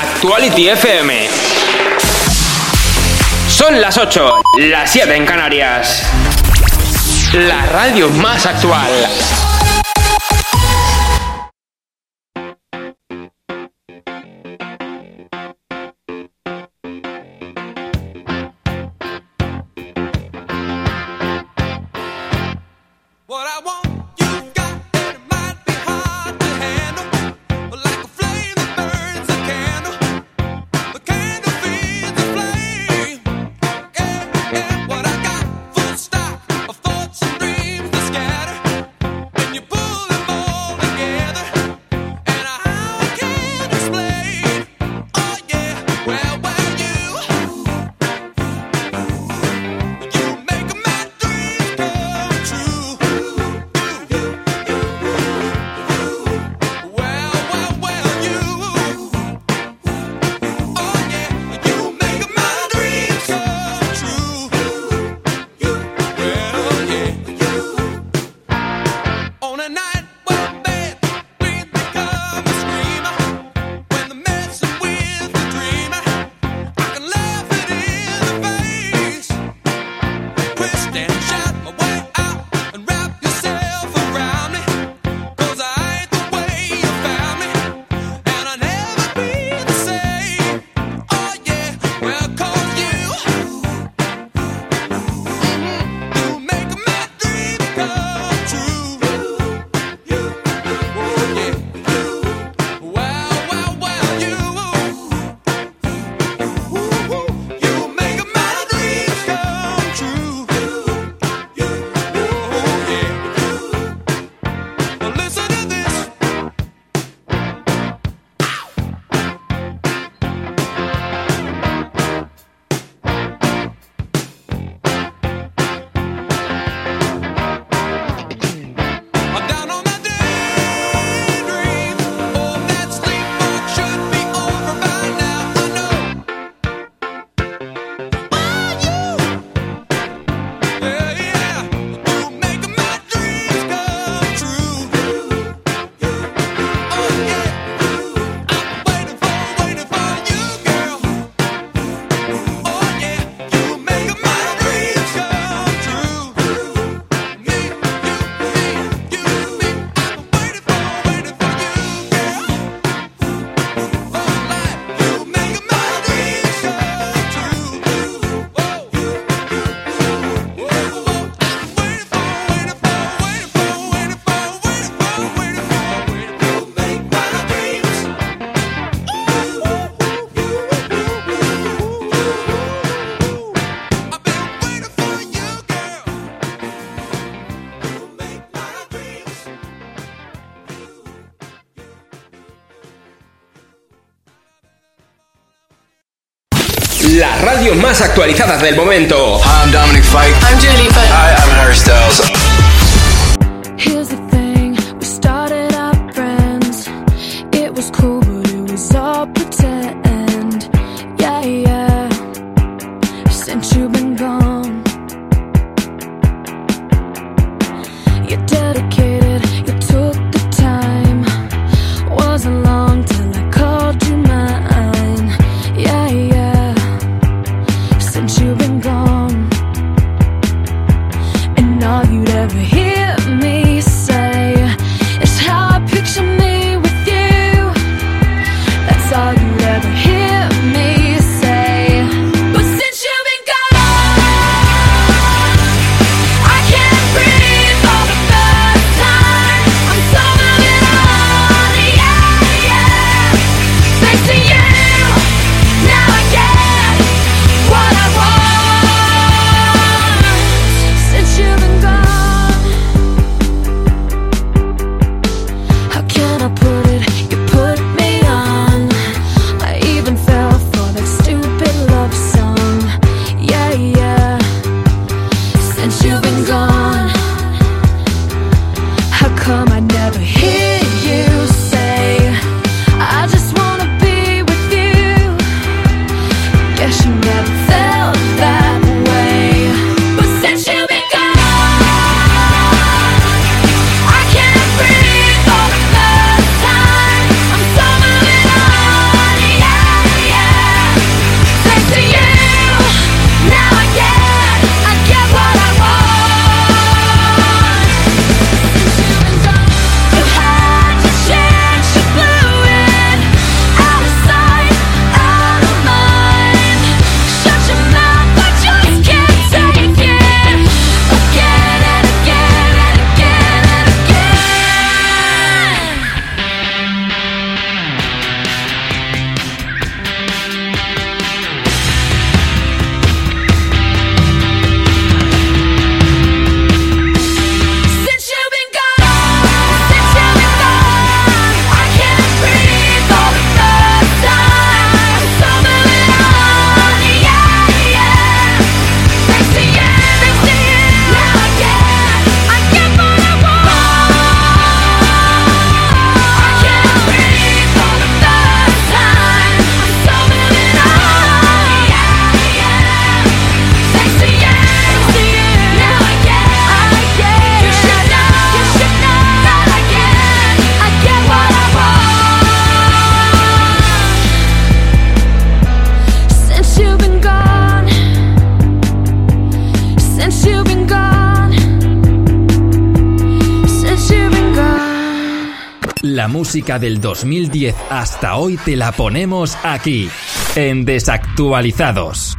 Actuality FM. Son las 8, las 7 en Canarias. La radio más actual. Más actualizadas del momento. I'm Dominic Fike. I'm Julie Hi, I'm Harry Styles. Del 2010 hasta hoy te la ponemos aquí, en Desactualizados.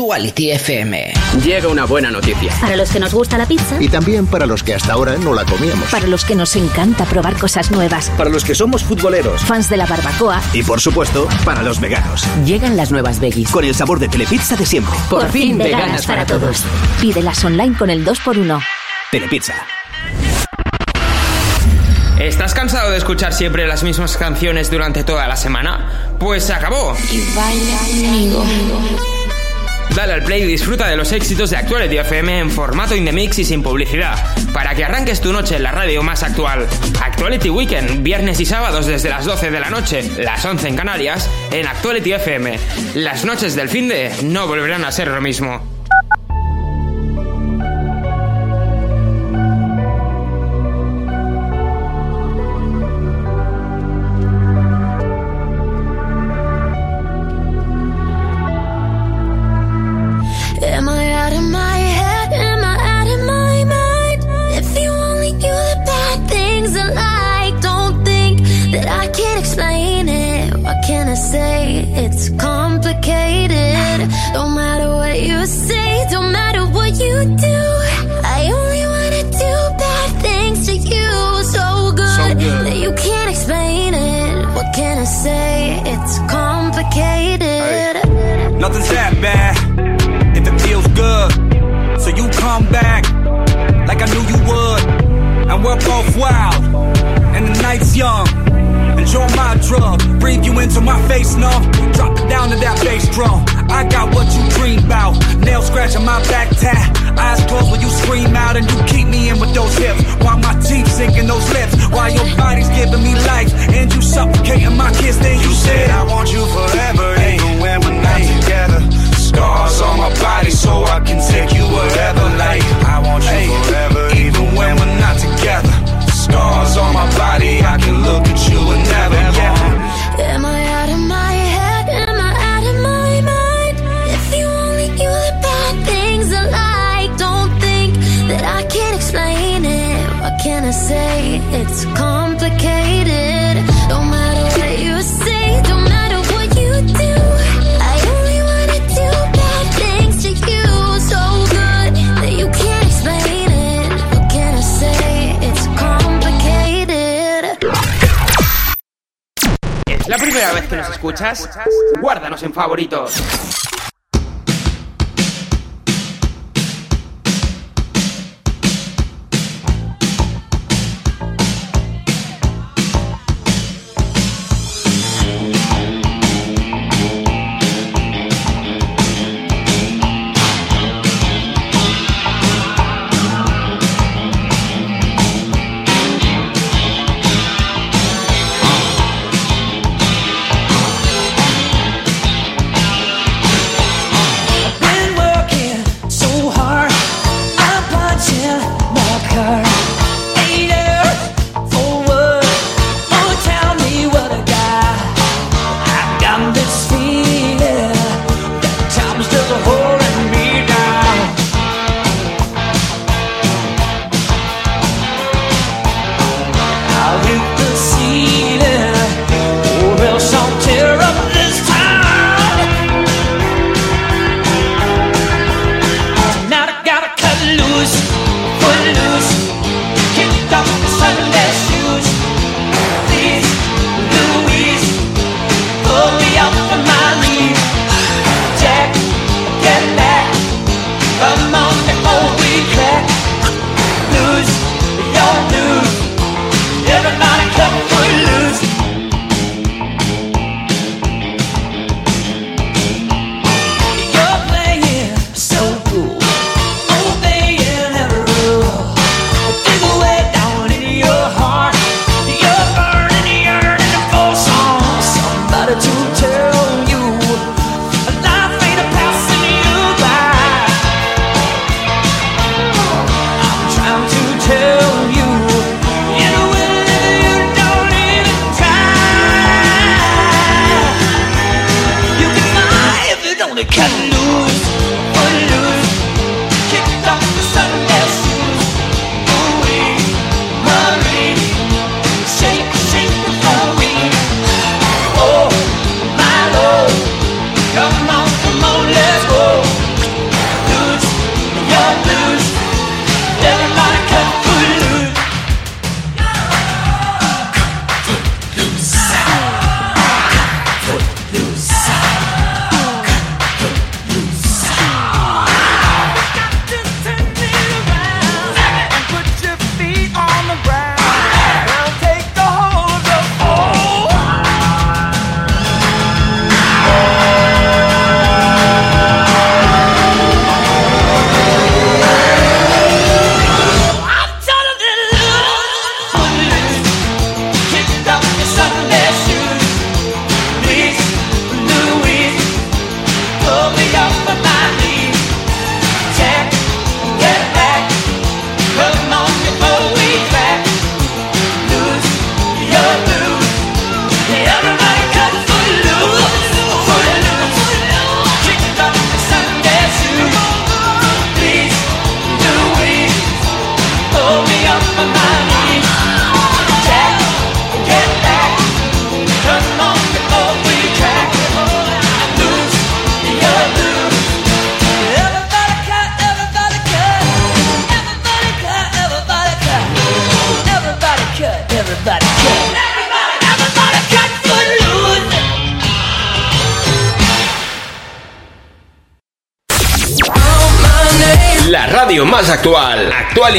Actuality FM. Llega una buena noticia. Para los que nos gusta la pizza. Y también para los que hasta ahora no la comíamos. Para los que nos encanta probar cosas nuevas. Para los que somos futboleros. Fans de la barbacoa. Y por supuesto, para los veganos. Llegan las nuevas veggies. Con el sabor de Telepizza de siempre. Por, fin, veganas, para todos. Pídelas online con el 2x1. Telepizza. ¿Estás cansado de escuchar siempre las mismas canciones durante toda la semana? Pues se acabó. Y baila conmigo. Dale al play y disfruta de los éxitos de Actuality FM en formato in the mix y sin publicidad, para que arranques tu noche en la radio más actual. Actuality Weekend, viernes y sábados desde las 12 de la noche, las 11 en Canarias, en Actuality FM. Las noches del fin de no volverán a ser lo mismo. Say? It's complicated. Nothing's that bad if it feels good. So you come back like I knew you would. And we're both wild, and the night's young. Enjoy my drug, breathe you into my face, no. Drop it down to that bass drum. I got what you dream about. Nail scratching my back tat. Eyes closed when you scream out, and you keep me in with those hips. While my teeth sinking those lips. While your body's giving me life, and you suffocating my kiss. Then you said, I want you forever, even when we're not together. Scars on my body so I can take you wherever. Like, I want you forever, even when we're not together. Scars on my body, I can look at you and never. Yeah. Am I Wanna say? It's complicated. ¿Es la primera vez que nos escuchas? Guárdanos en favoritos.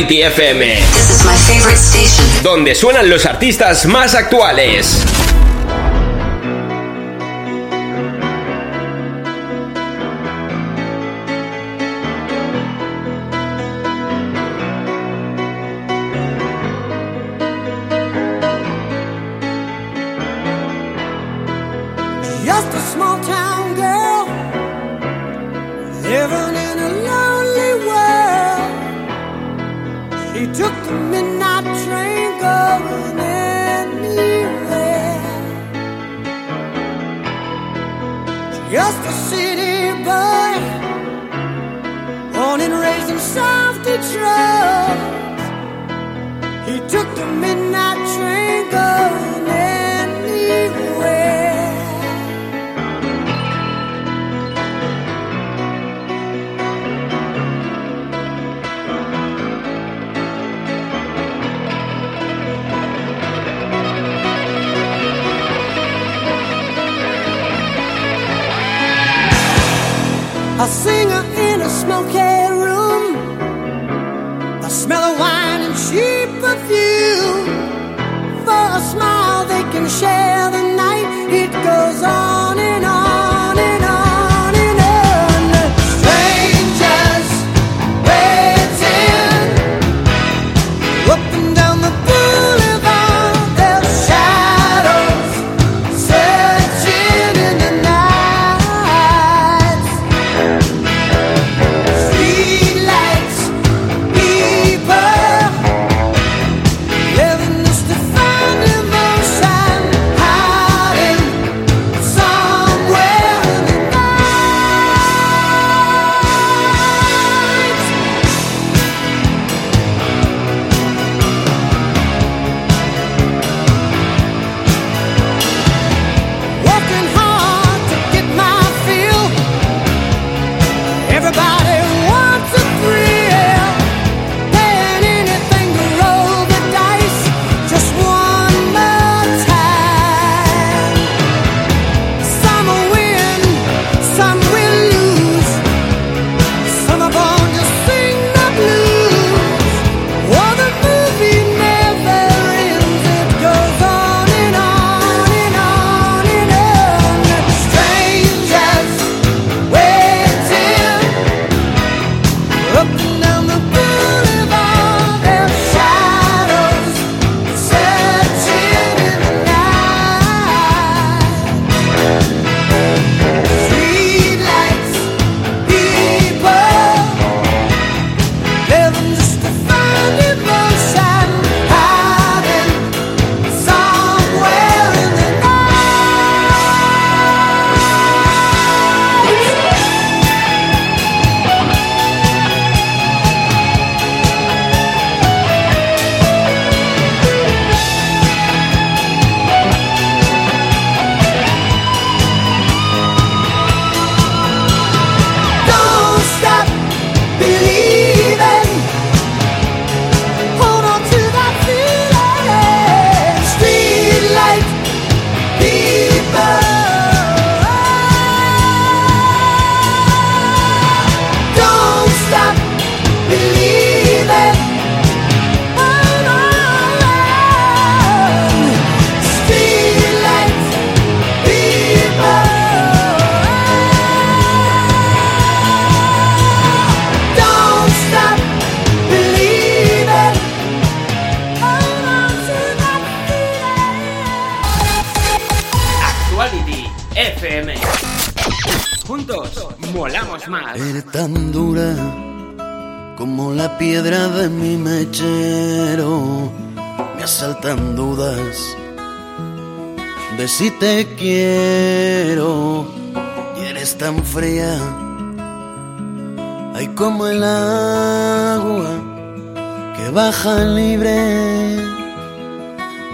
FM, donde suenan los artistas más actuales.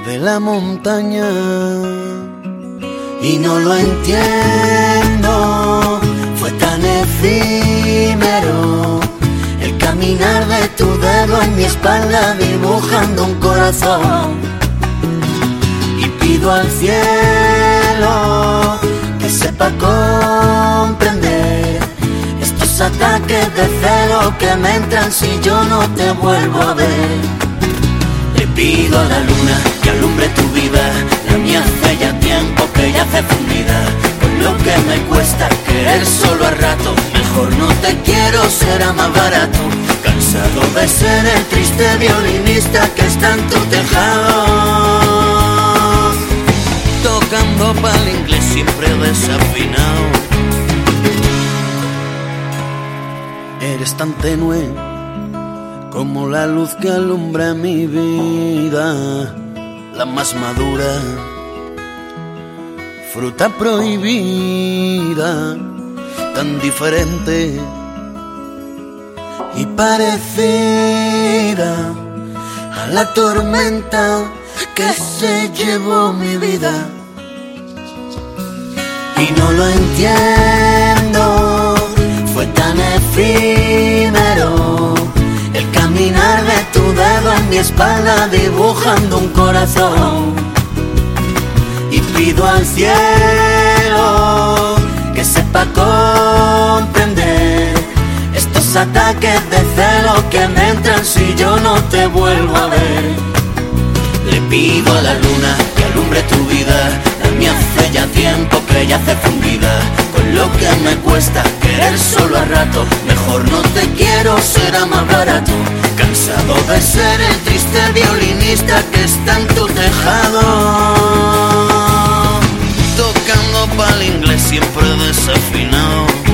de la montaña y no lo entiendo. Fue tan efímero el caminar de tu dedo en mi espalda dibujando un corazón. Y pido al cielo que sepa comprender estos ataques de celo que me entran si yo no te vuelvo a ver. Pido a la luna que alumbre tu vida, la mía hace ya tiempo que ya hace fundida. Con lo que me cuesta querer solo a rato, mejor no te quiero, será más barato. Cansado de ser el triste violinista que está en tu tejado. Tocando pa'l inglés siempre desafinado. Eres tan tenue como la luz que alumbra mi vida, la más madura, fruta prohibida, tan diferente y parecida a la tormenta que se llevó mi vida. Y no lo entiendo, fue tan efímero caminar tu dedo en mi espalda dibujando un corazón. Y pido al cielo que sepa comprender estos ataques de celo que me entran si yo no te vuelvo a ver. Le pido a la luna que alumbre tu vida, la mía hace ya tiempo que ya hace fundida. Lo que me cuesta querer solo a rato, mejor no te quiero, será más barato. Cansado de ser el triste violinista que está en tu tejado. Tocando pa'l inglés siempre desafinado.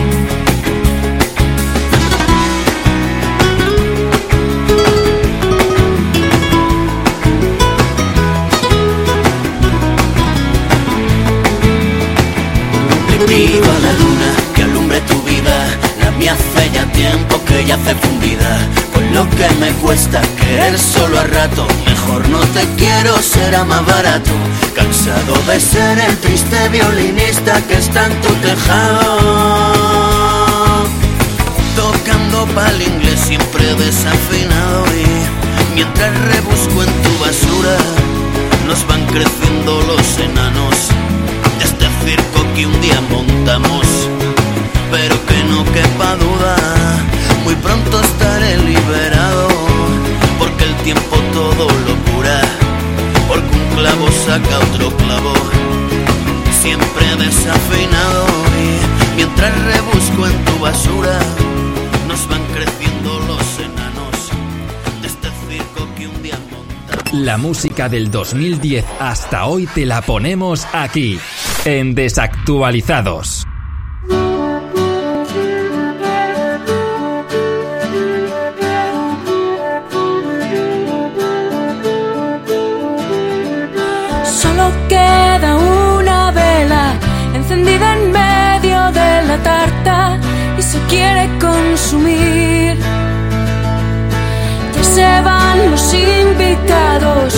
Le pido a la luna que alumbre tu vida, la mía hace ya tiempo que ya hace fundida. Con lo que me cuesta querer solo a rato, mejor no te quiero, será más barato. Cansado de ser el triste violinista que está en tu tejado. Tocando pa'l inglés siempre desafinado y mientras rebusco en tu basura, nos van creciendo los enanos de este circo que un día montamos. Pero que no quepa duda, muy pronto estaré liberado, porque el tiempo todo lo cura, porque un clavo saca otro clavo, siempre desafinado y mientras rebusco en tu basura, nos van creciendo los enanos de este circo que un día montamos. La música del 2010 hasta hoy te la ponemos aquí, en Desactualizados. Solo queda una vela encendida en medio de la tarta y se quiere consumir. Ya se van los invitados,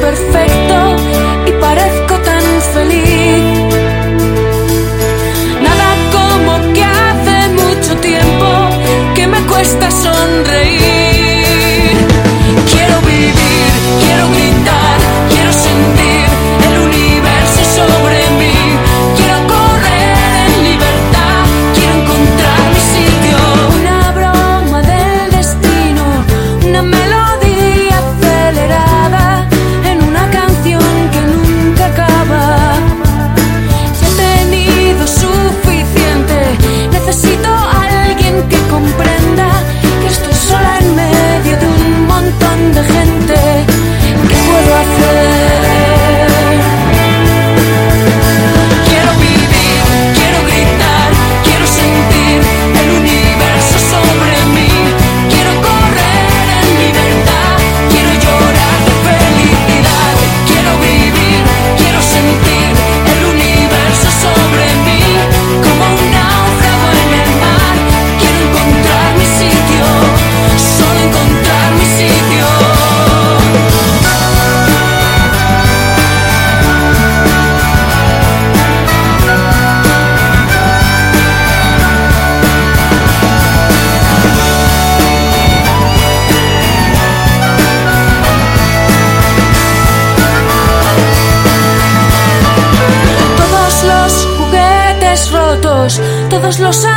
perfecto todos los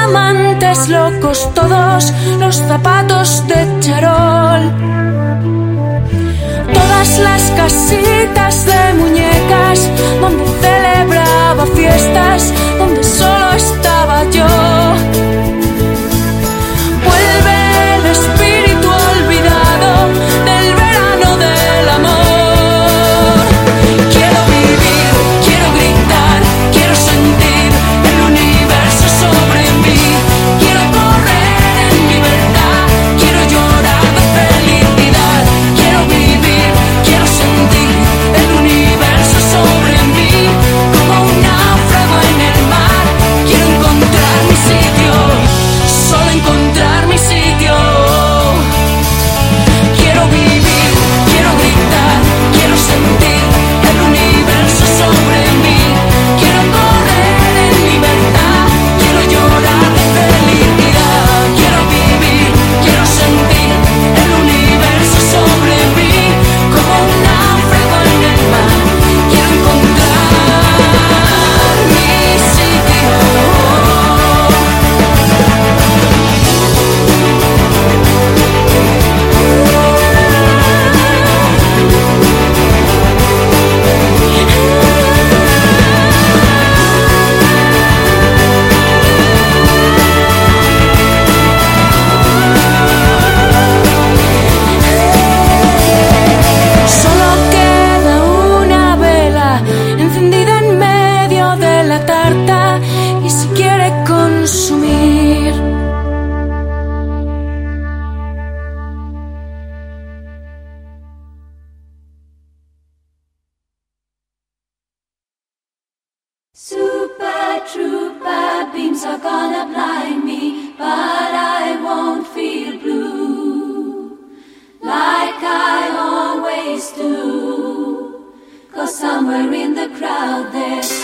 Super trooper beams are gonna blind me, but I won't feel blue like I always do. Cause somewhere in the crowd there's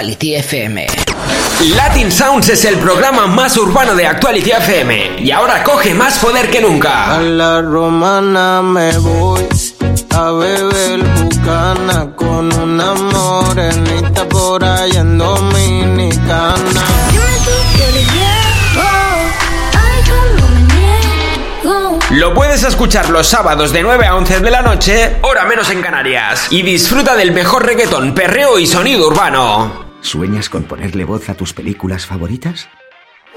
Actuality FM. Latin Sounds es el programa más urbano de Actuality FM y ahora coge más poder que nunca. A la romana me voy a beber bucana con una morenita por ahí en Dominicana. Lo puedes escuchar los sábados de 9 a 11 de la noche, hora menos en Canarias, y disfruta del mejor reggaetón, perreo y sonido urbano. ¿Sueñas con ponerle voz a tus películas favoritas?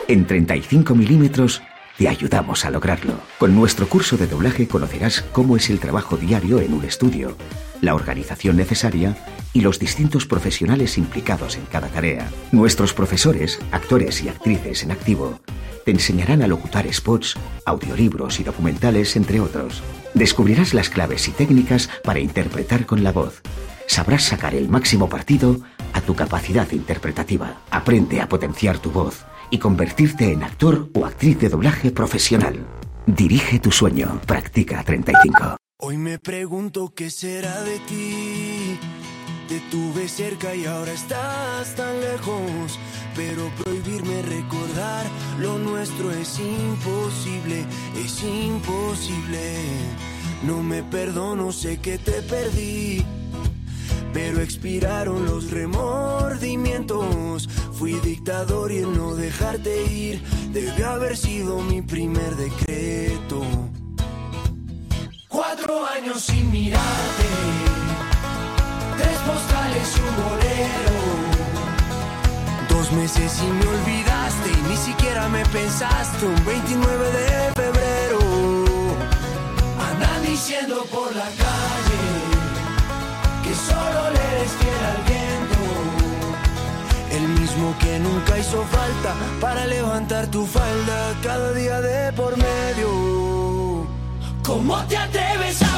En 35 milímetros te ayudamos a lograrlo. Con nuestro curso de doblaje conocerás cómo es el trabajo diario en un estudio, la organización necesaria y los distintos profesionales implicados en cada tarea. Nuestros profesores, actores y actrices en activo te enseñarán a locutar spots, audiolibros y documentales, entre otros. Descubrirás las claves y técnicas para interpretar con la voz. Sabrás sacar el máximo partido a tu capacidad interpretativa. Aprende a potenciar tu voz y convertirte en actor o actriz de doblaje profesional. Dirige tu sueño. Practica 35. Hoy me pregunto qué será de ti. Te tuve cerca y ahora estás tan lejos. Pero prohibirme recordar lo nuestro es imposible, es imposible. No me perdono, sé que te perdí. Pero expiraron los remordimientos. Fui dictador y el no dejarte ir debe haber sido mi primer decreto. Cuatro años sin mirarte, tres postales y un bolero. Dos meses y me olvidaste y ni siquiera me pensaste. Un 29 de febrero, andan diciendo por la calle al viento. El mismo que nunca hizo falta para levantar tu falda cada día de por medio. ¿Cómo te atreves a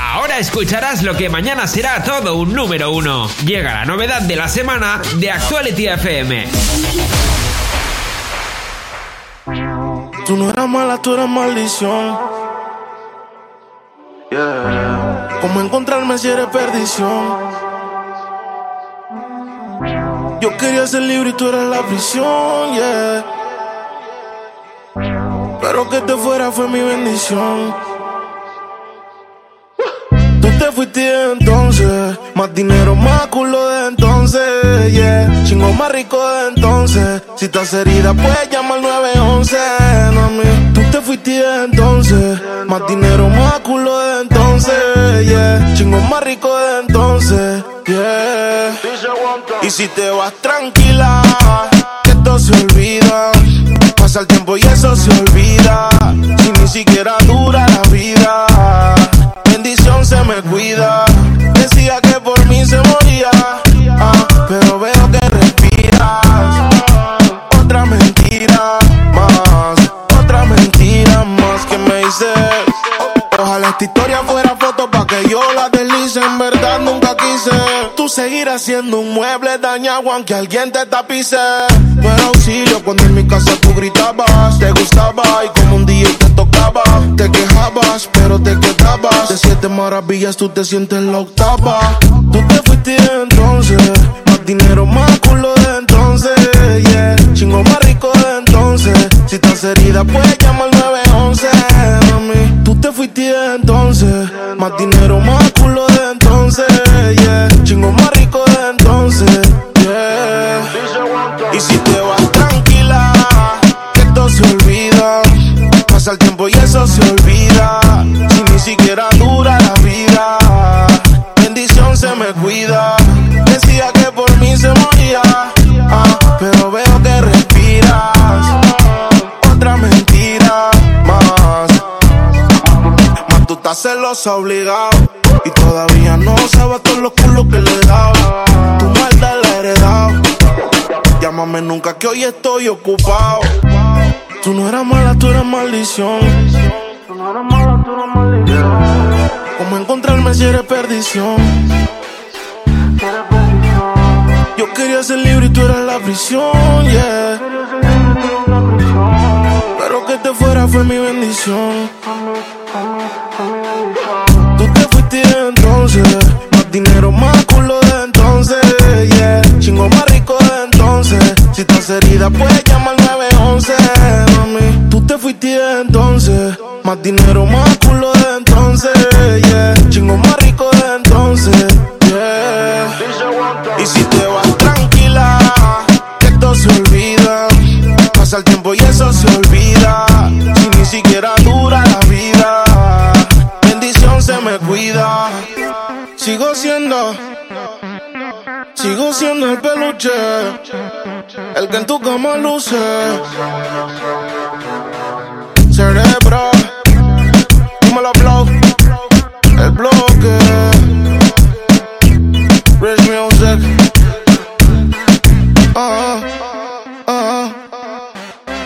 Ahora escucharás lo que mañana será todo un número uno. Llega la novedad de la semana de Actuality FM. Tú no eras mala, tú eras maldición. Yeah. ¿Cómo encontrarme si eres perdición? Yo quería ser libre y tú eras la prisión, yeah. Pero que te fuera fue mi bendición. Fuiste entonces, más dinero, más culo de entonces, yeah. Chingo más rico de entonces. Si estás herida, puedes llamar al 911, mami. Tú te fuiste entonces, más dinero, más culo de entonces, yeah. Chingo más rico de entonces, yeah. Y si te vas tranquila, que esto se olvida. Pasa el tiempo y eso se olvida. Si ni siquiera dura la vida se me cuida. Decía que por mí se moría, ah, pero veo que respiras. Otra mentira Ojalá esta historia fuera foto pa' que yo la deslice. En verdad nunca quise. Tú seguirás siendo un mueble dañado aunque alguien te tapice. No era auxilio cuando en mi casa tú gritabas. Te gustaba y como un día te tocaba. Te quejabas, pero te quedabas. De siete maravillas tú te sientes la octava. Tú te fuiste entonces. Más dinero, más culo de entonces. Yeah. Chingo más rico de entonces. Si estás herida, puedes llamar al 911. Te fuiste entonces. Más dinero, más culo de entonces. Yeah. Chingo más rico de entonces, yeah. Y si te vas tranquila, que esto se olvida. Pasa el tiempo Estás celosa obligado. Y todavía no sabes todos los culos que le he dado. Tu maldad la he heredado. Llámame nunca que hoy estoy ocupado. Tú no eras mala, tú eras maldición. Tú no eras mala, tú eras maldición. ¿Cómo encontrarme si eres perdición? Yo quería ser libre y tú eras la prisión, yeah. Pero que te fuera fue mi bendición. Más dinero, más culo de entonces, yeah. Chingo más rico de entonces. Si estás herida, puedes llamar al 911, mami. Tú te fuiste de entonces, más dinero, más culo de entonces, yeah. Chingo más rico de entonces, yeah. Y si te vas tranquila, que esto se olvida. Pasa el tiempo y el peluche, el que en tu cama luce. Cerebro, dímelo blow, el bloque. Rich music. Ah, ah.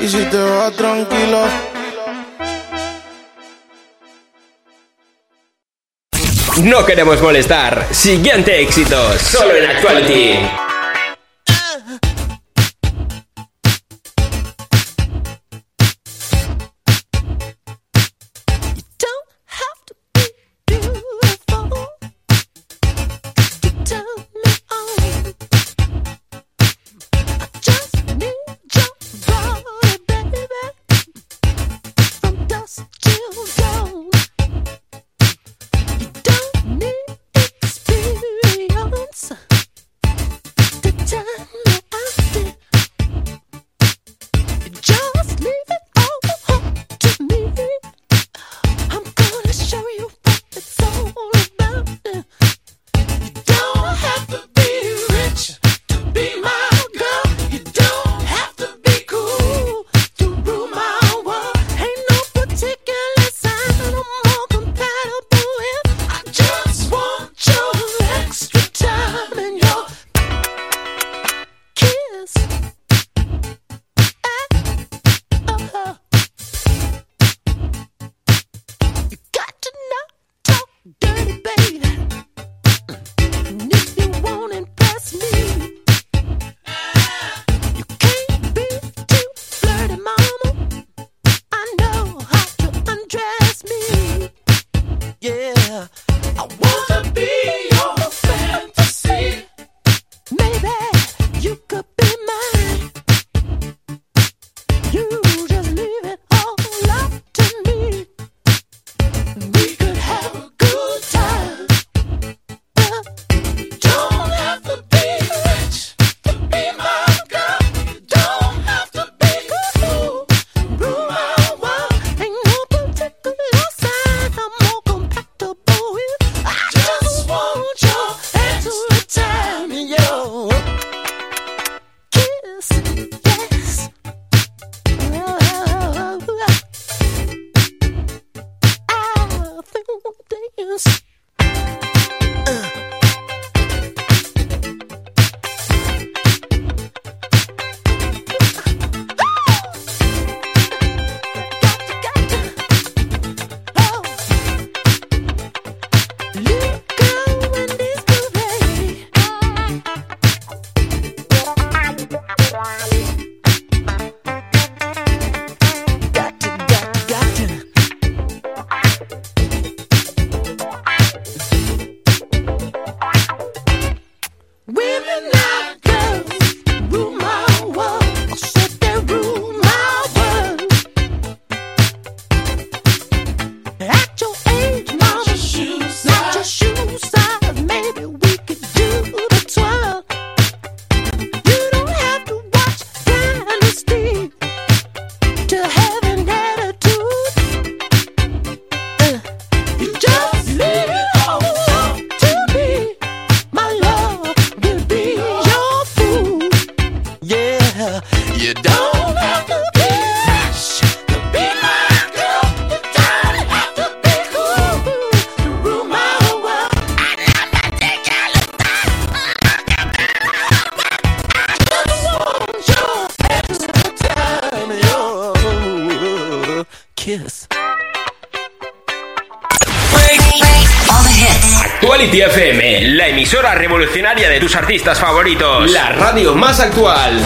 Y si te vas tranquilo. No queremos molestar. Siguiente éxito, solo en Actuality. emisora revolucionaria de tus artistas favoritos. La radio más actual.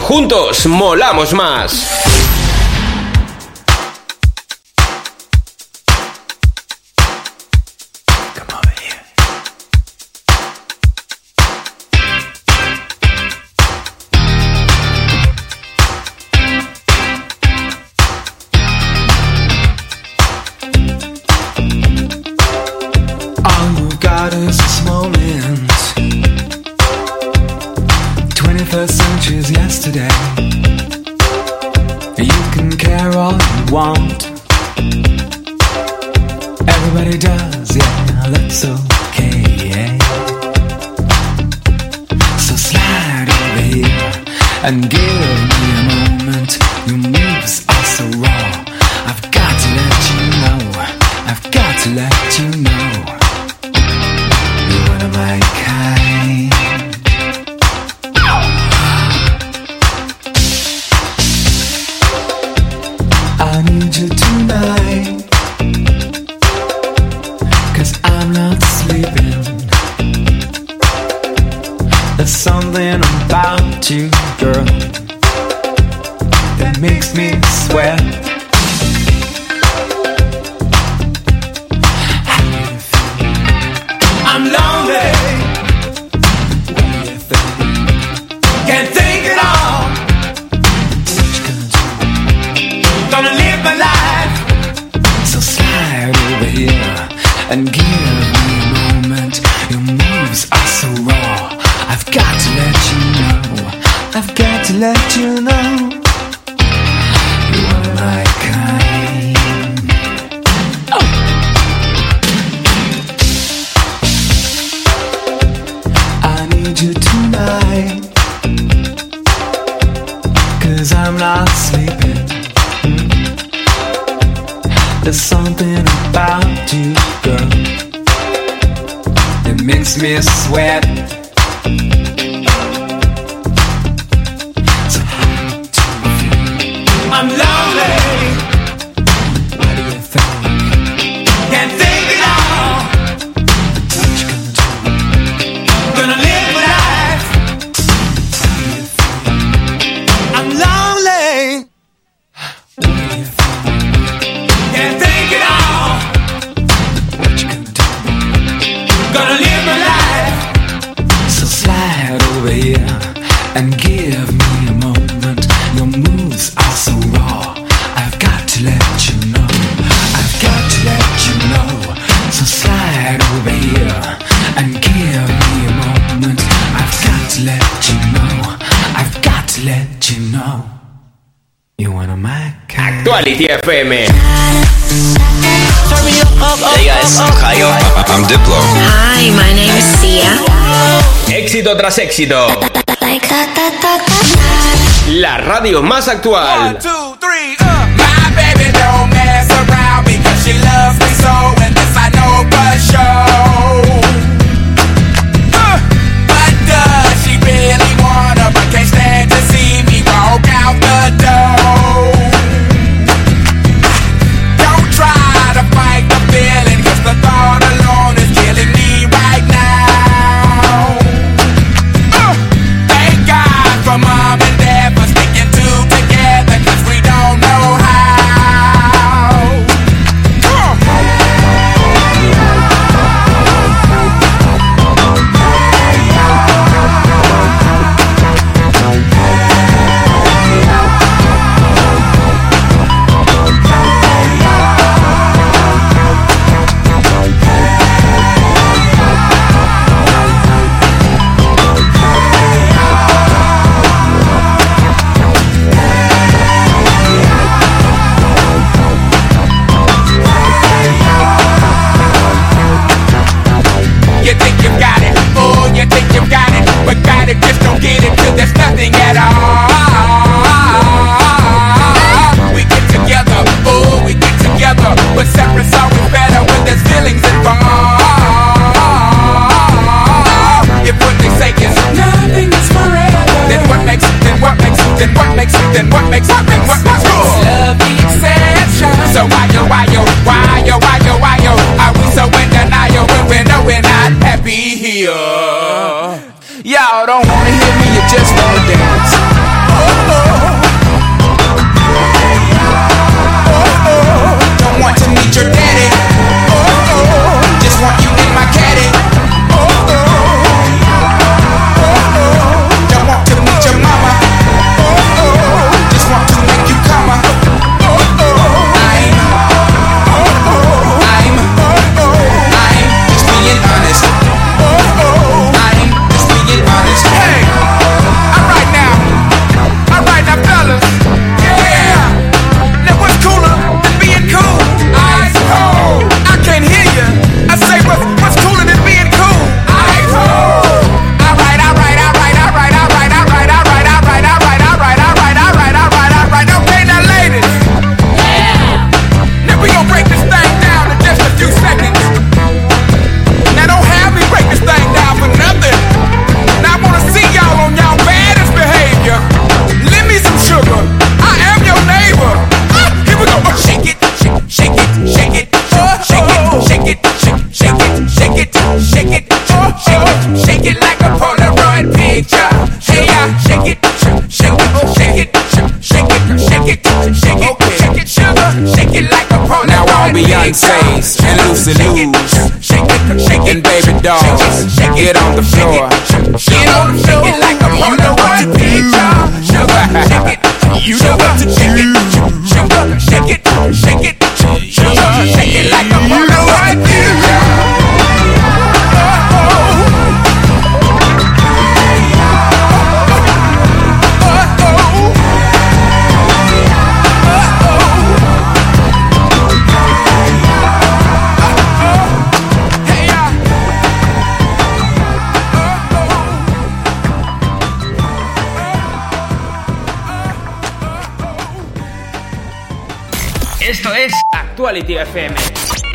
Juntos molamos más. éxito. La radio más actual.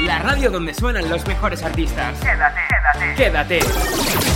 La radio donde suenan los mejores artistas. Quédate, quédate. Quédate.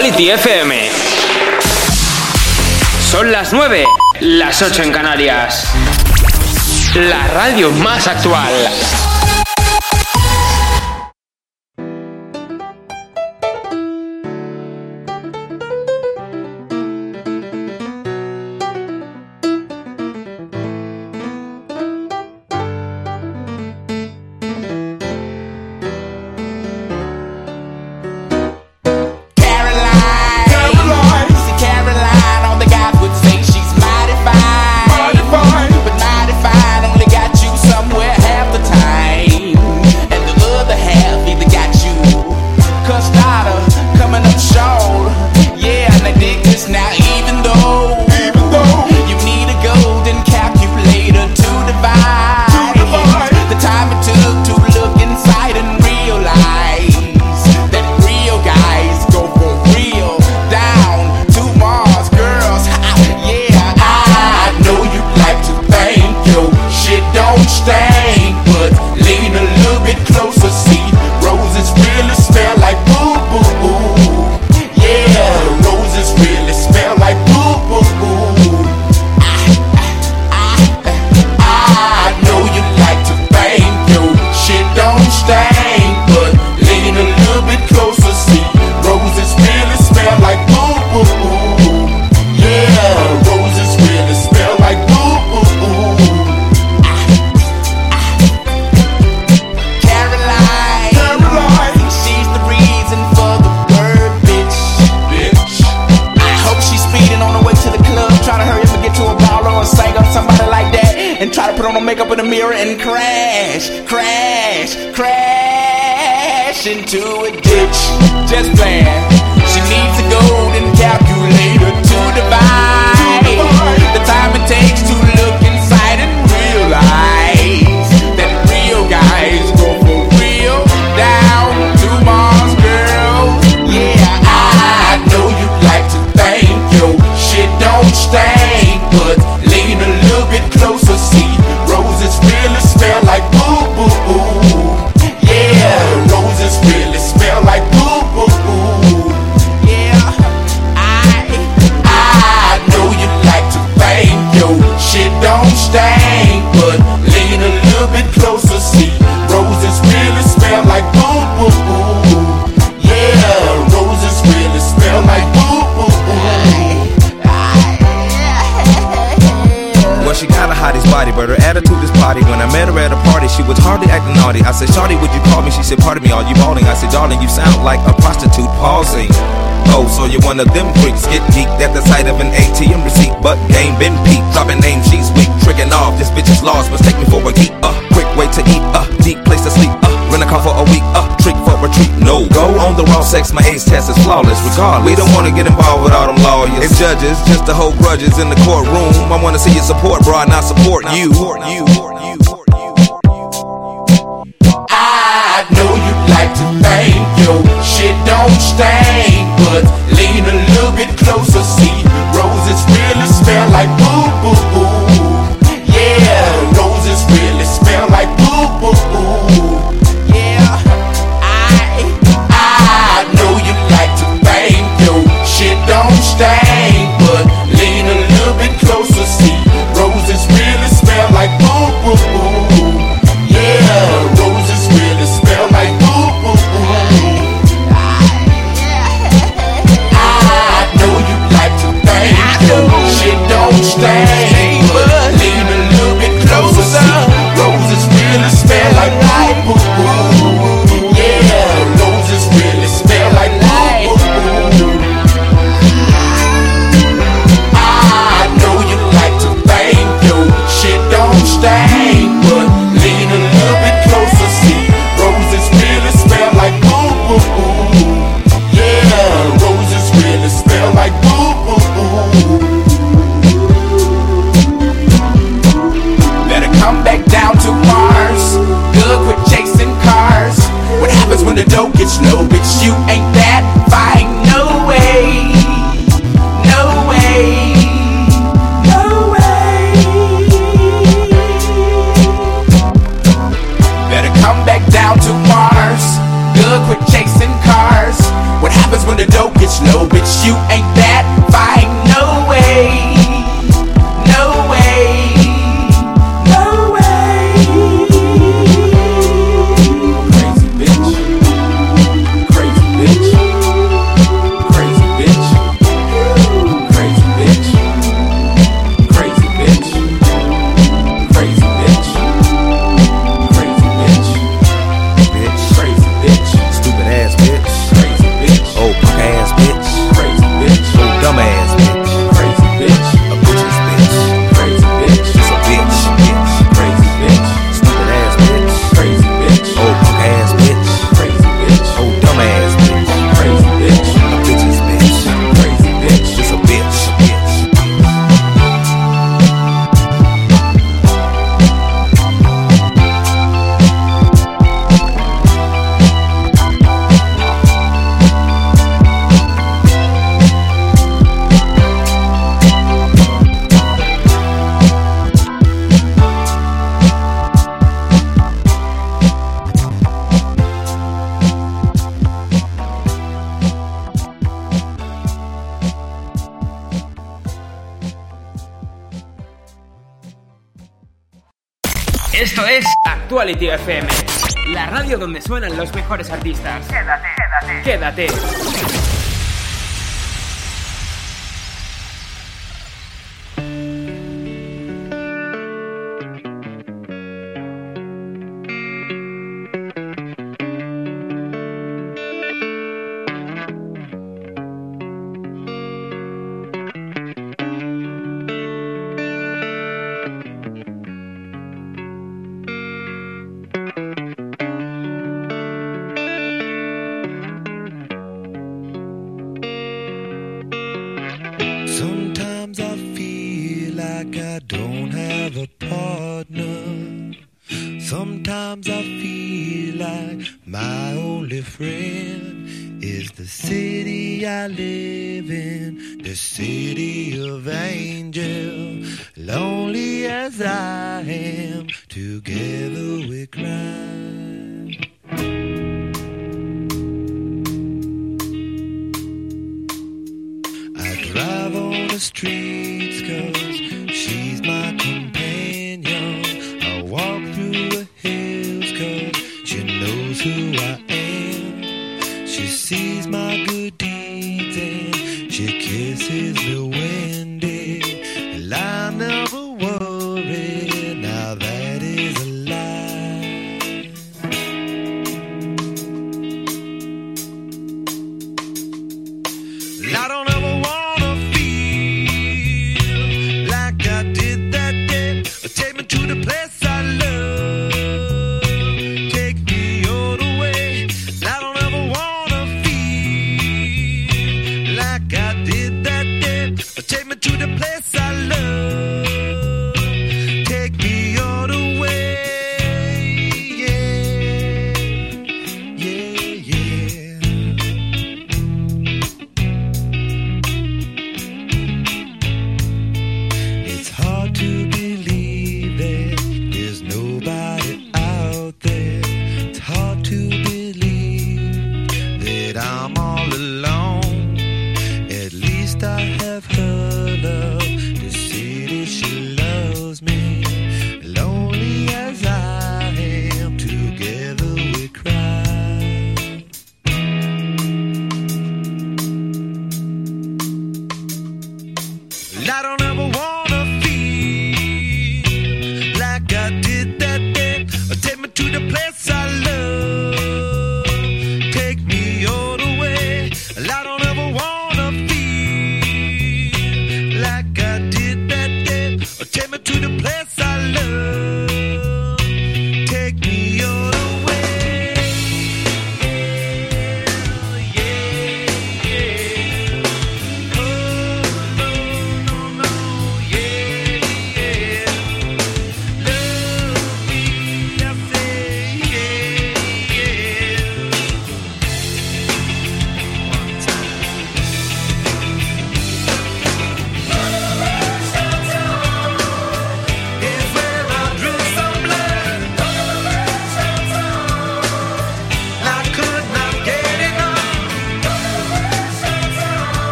Quality FM. Son las 9, las 8 en Canarias. La radio más actual. judges in the courtroom. I wanna see your support, bro, and I support you. I know you like to think your shit don't stain, but lean a little bit closer, see roses really smell like. I live in, the city of angel. Lonely as I am, together we cry. I drive on the streets cause she's my companion. I walk through the hills cause she knows who I am.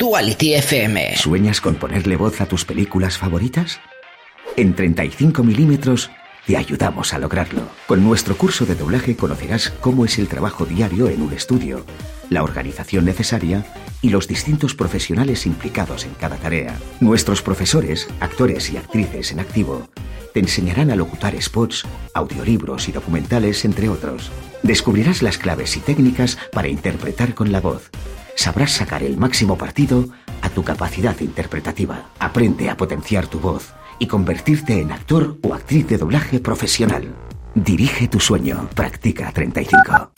Actuality FM. ¿Sueñas con ponerle voz a tus películas favoritas? En 35 milímetros te ayudamos a lograrlo. Con nuestro curso de doblaje conocerás cómo es el trabajo diario en un estudio, la organización necesaria y los distintos profesionales implicados en cada tarea. Nuestros profesores, actores y actrices en activo te enseñarán a locutar spots, audiolibros y documentales, entre otros. Descubrirás las claves y técnicas para interpretar con la voz. Sabrás sacar el máximo partido a tu capacidad interpretativa. Aprende a potenciar tu voz y convertirte en actor o actriz de doblaje profesional. Dirige tu sueño. Practica 35.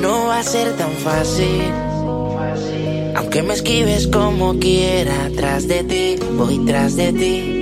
No va a ser tan fácil. Aunque me esquives como quiera, tras de ti, voy tras de ti.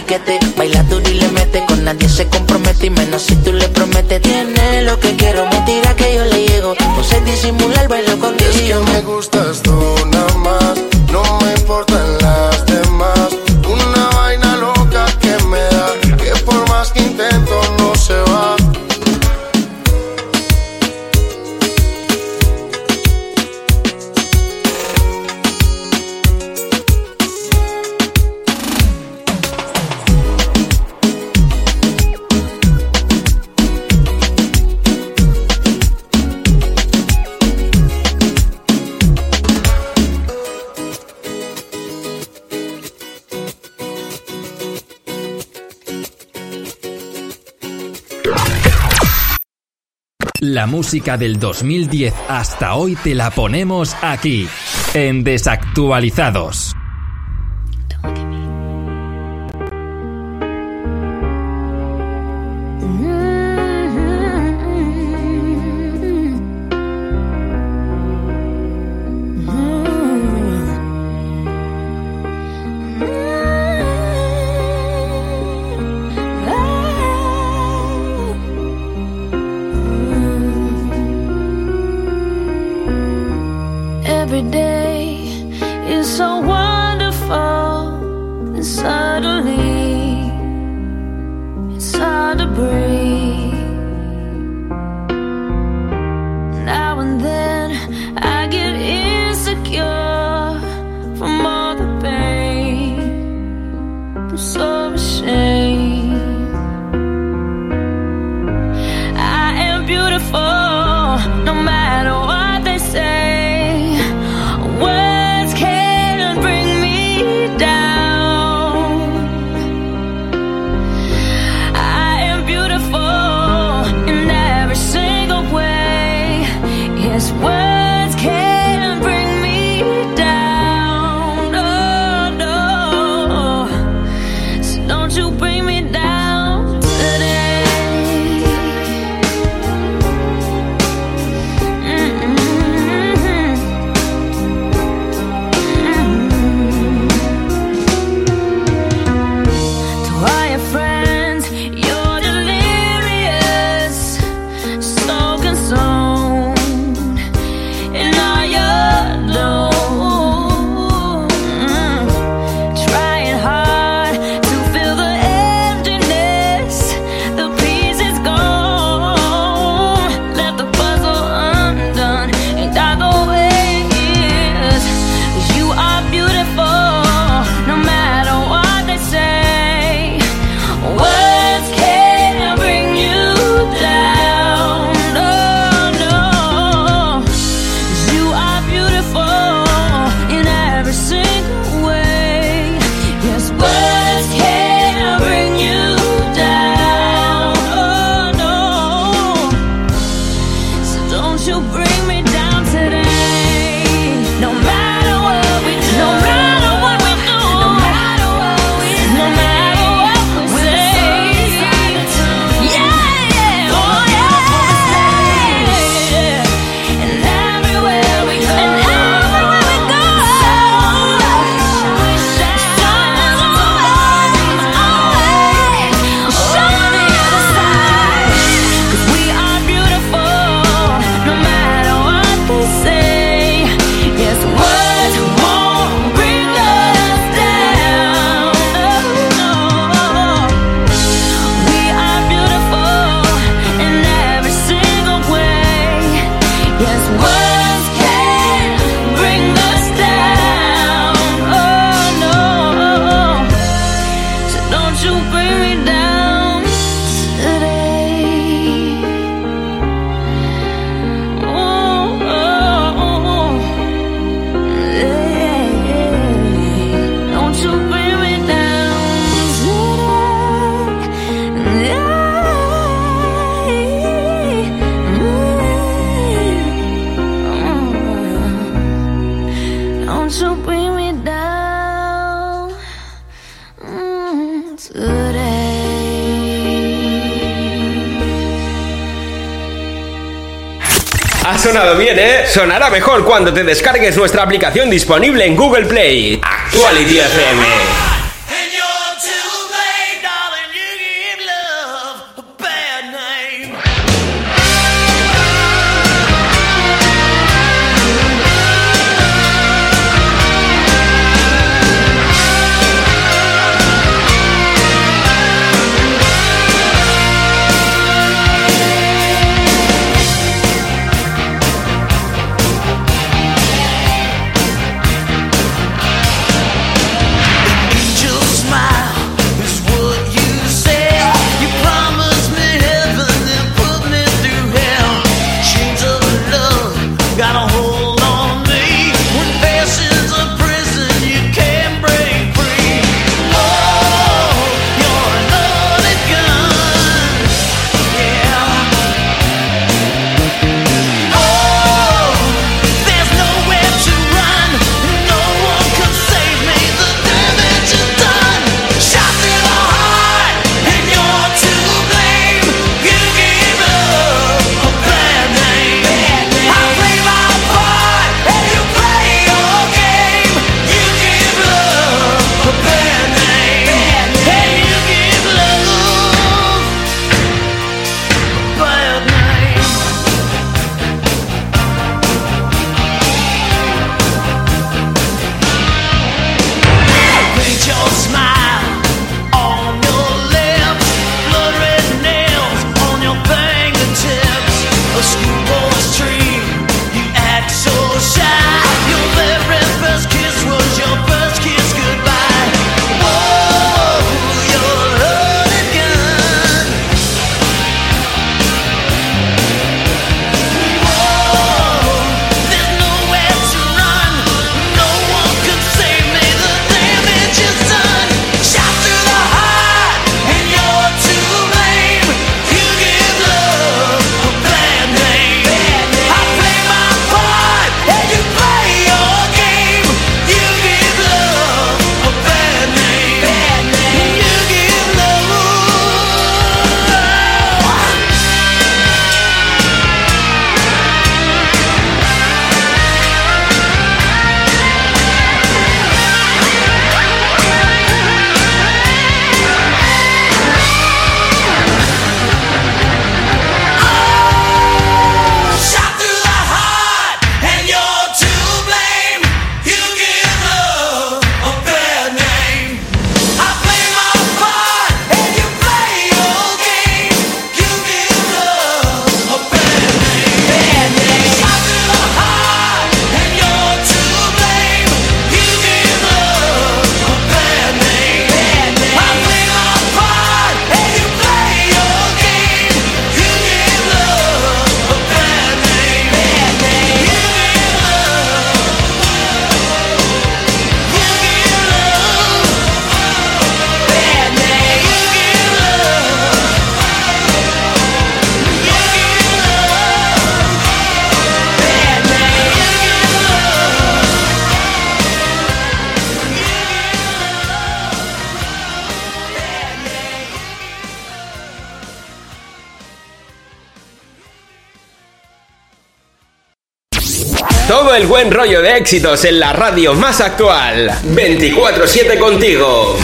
piquete, baila duro y le mete. Con nadie se compromete y menos si tú le prometes. Tiene lo que quiero, me tira que yo le llego. No sé disimular, bailo contigo Es que me gustas tú nada más, no me importan las La música del 2010 hasta hoy te la ponemos aquí, en Desactualizados. Sonará mejor cuando te descargues nuestra aplicación disponible en Google Play. Actuality FM. rollo de éxitos en la radio más actual. 24-7 contigo.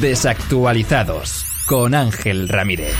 Desactualizados con Ángel Ramírez.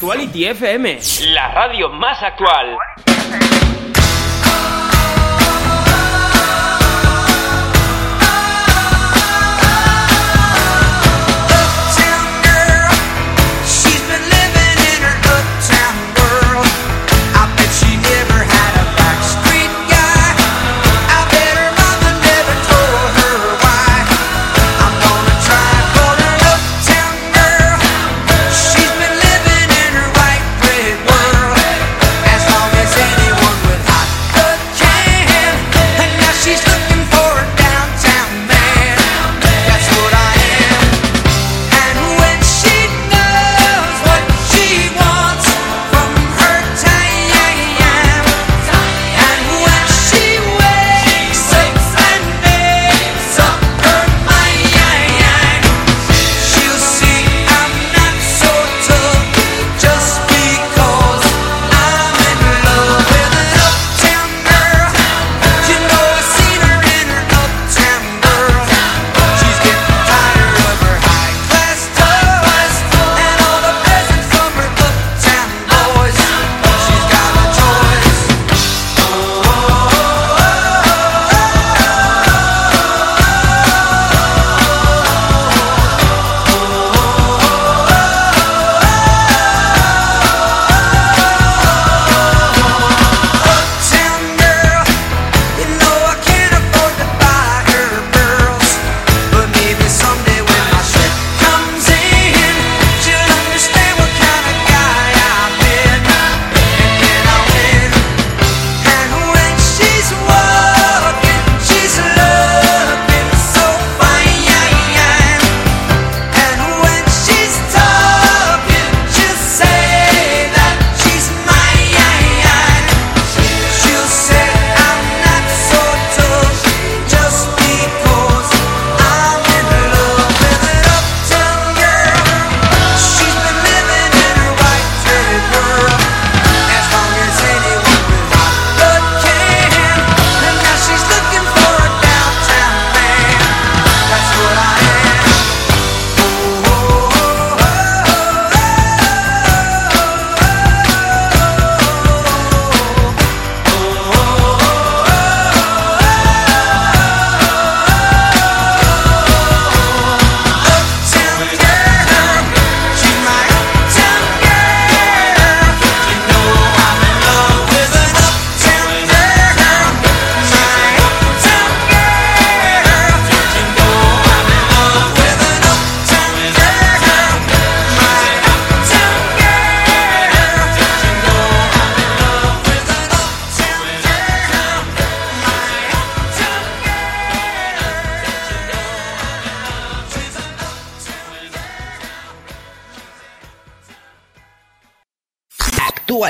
Actuality FM, la radio más actual.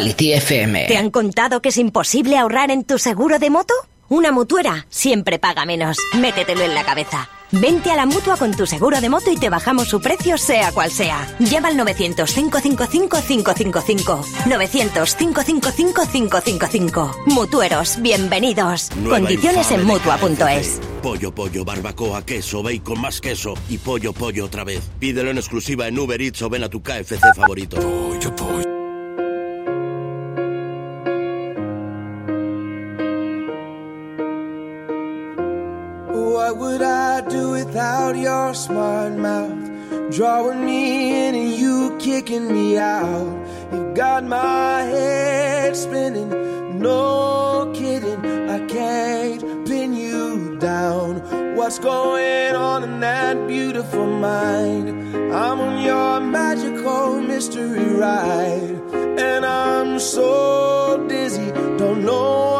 ¿Te han contado que es imposible ahorrar en tu seguro de moto? Una mutuera siempre paga menos. Métetelo en la cabeza. Vente a la mutua con tu seguro de moto y te bajamos su precio, sea cual sea. Llama al 900-555-555. 900-555-555. Mutueros, bienvenidos. Condiciones en mutua.es. Pollo, pollo, barbacoa, queso, bacon, más queso y pollo, pollo otra vez. Pídelo en exclusiva en Uber Eats o ven a tu KFC favorito. Pollo, pollo. your smart mouth, drawing me in and you kicking me out. You've got my head spinning, no kidding, I can't pin you down. What's going on in that beautiful mind? I'm on your magical mystery ride, and I'm so dizzy, don't know.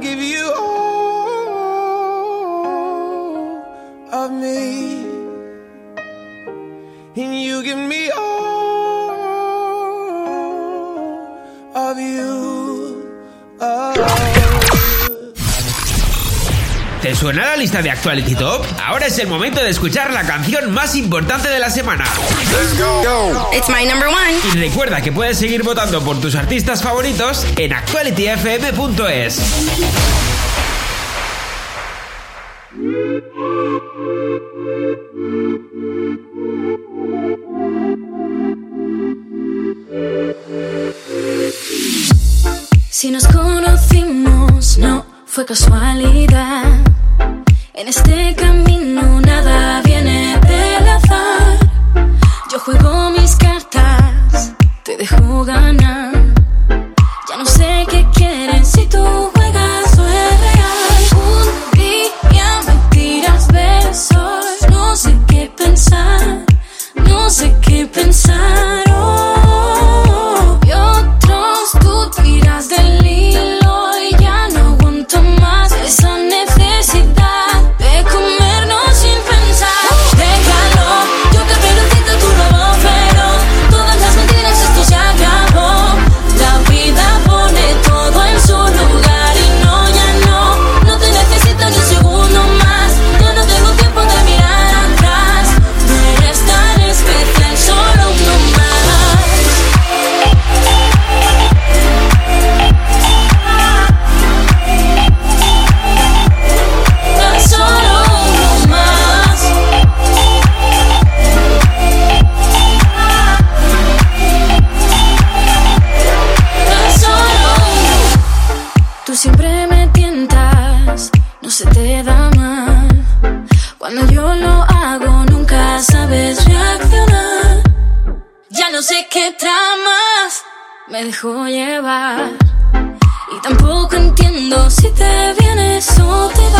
give you ¿Te suena la lista de Actuality Top? Ahora es el momento de escuchar la canción más importante de la semana. Let's go. It's my number one. Y recuerda que puedes seguir votando por tus artistas favoritos en actualityfm.es. Si nos conocimos, no fue casualidad me dejó llevar. Y tampoco entiendo si te vienes o te vas.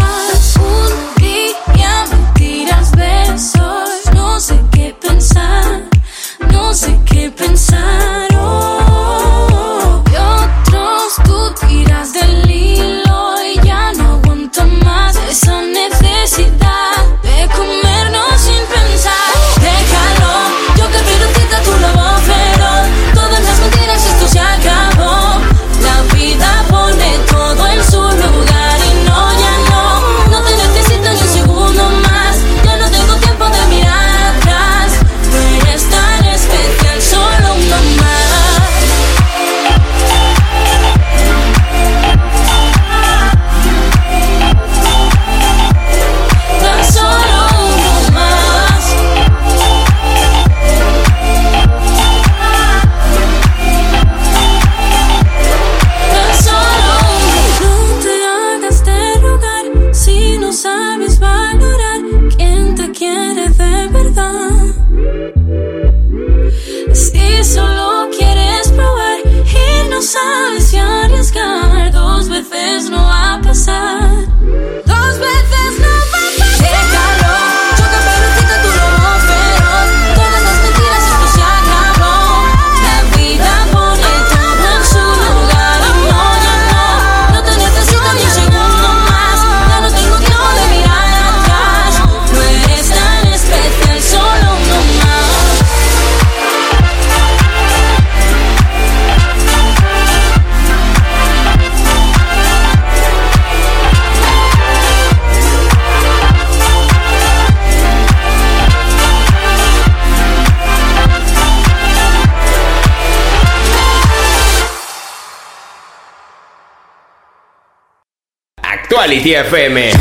Quality FM. Hey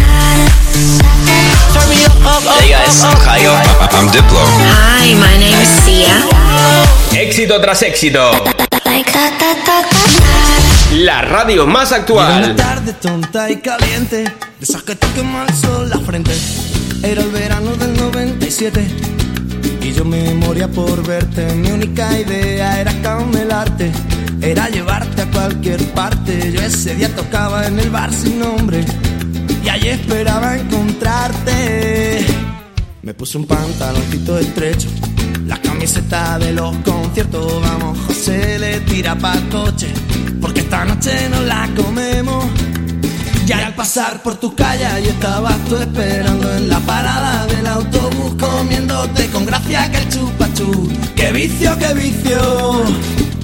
guys, I'm Kayo. I'm Diplo. Hi, my name is Sia. Éxito tras éxito. La radio más actual. Una tarde tonta y caliente, de esas que te el sol la frente. Era el verano del 97 y yo me moría por verte. Mi única idea era camelarte. Era llevarte a cualquier parte. Yo ese día tocaba en el bar sin nombre. Y allí esperaba encontrarte. Me puse un pantaloncito estrecho. La camiseta de los conciertos. Vamos, José le tira pa' coche. Porque esta noche nos la comemos. Y al pasar por tu calle y estabas tú esperando en la parada del autobús comiéndote con gracia que el chupachú. ¡Qué vicio, qué vicio!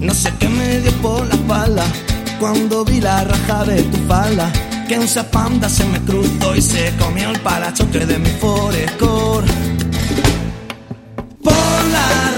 No sé qué me dio por la espalda cuando vi la raja de tu falda. Que un zapanda se me cruzó y se comió el parachoque de mi forescore. Por la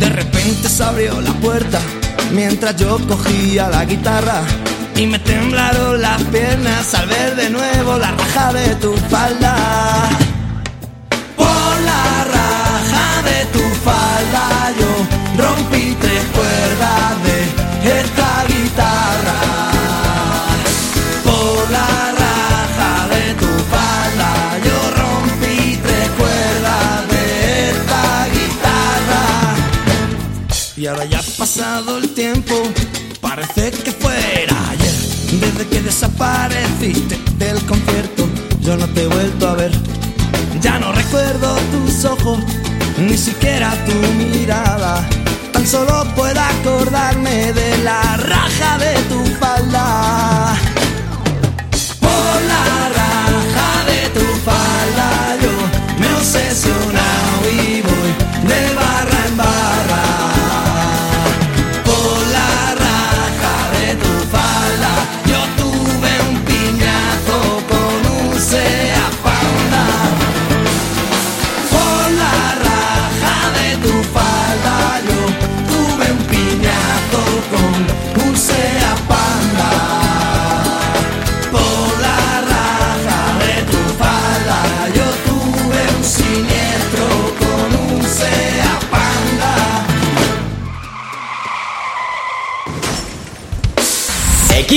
De repente se abrió la puerta mientras yo cogía la guitarra y me temblaron las piernas al ver de nuevo la raja de tu falda. Pasado el tiempo, parece que fuera ayer. Desde que desapareciste del concierto, yo no te he vuelto a ver. Ya no recuerdo tus ojos, ni siquiera tu mirada. Tan solo puedo acordarme de la raja de tu falda. Por la raja de tu falda yo me he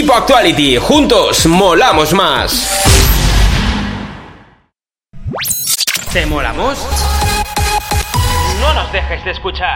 Equipo Actuality, juntos molamos más. ¿Te molamos? No nos dejes de escuchar.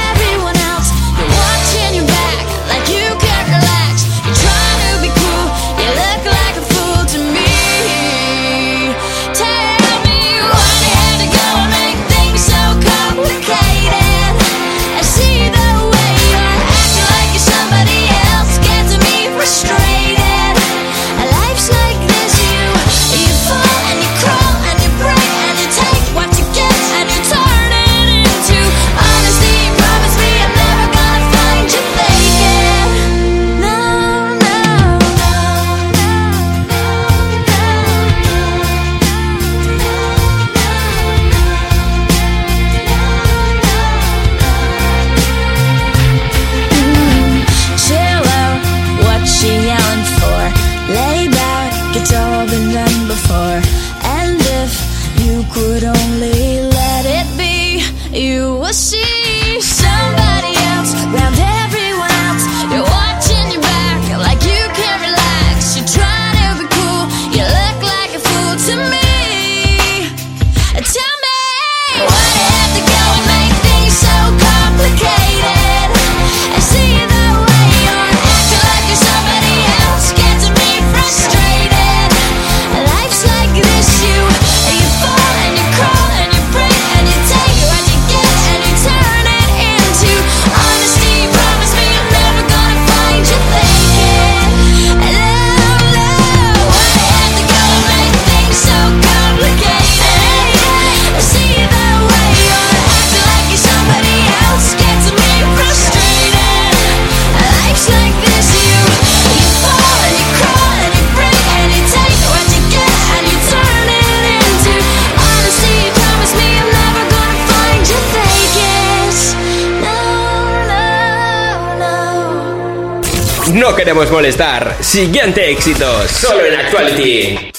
no queremos molestar. Siguiente éxito, solo en Actuality.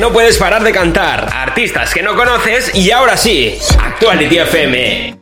no puedes parar de cantar, artistas que no conoces y ahora sí, Actuality FM.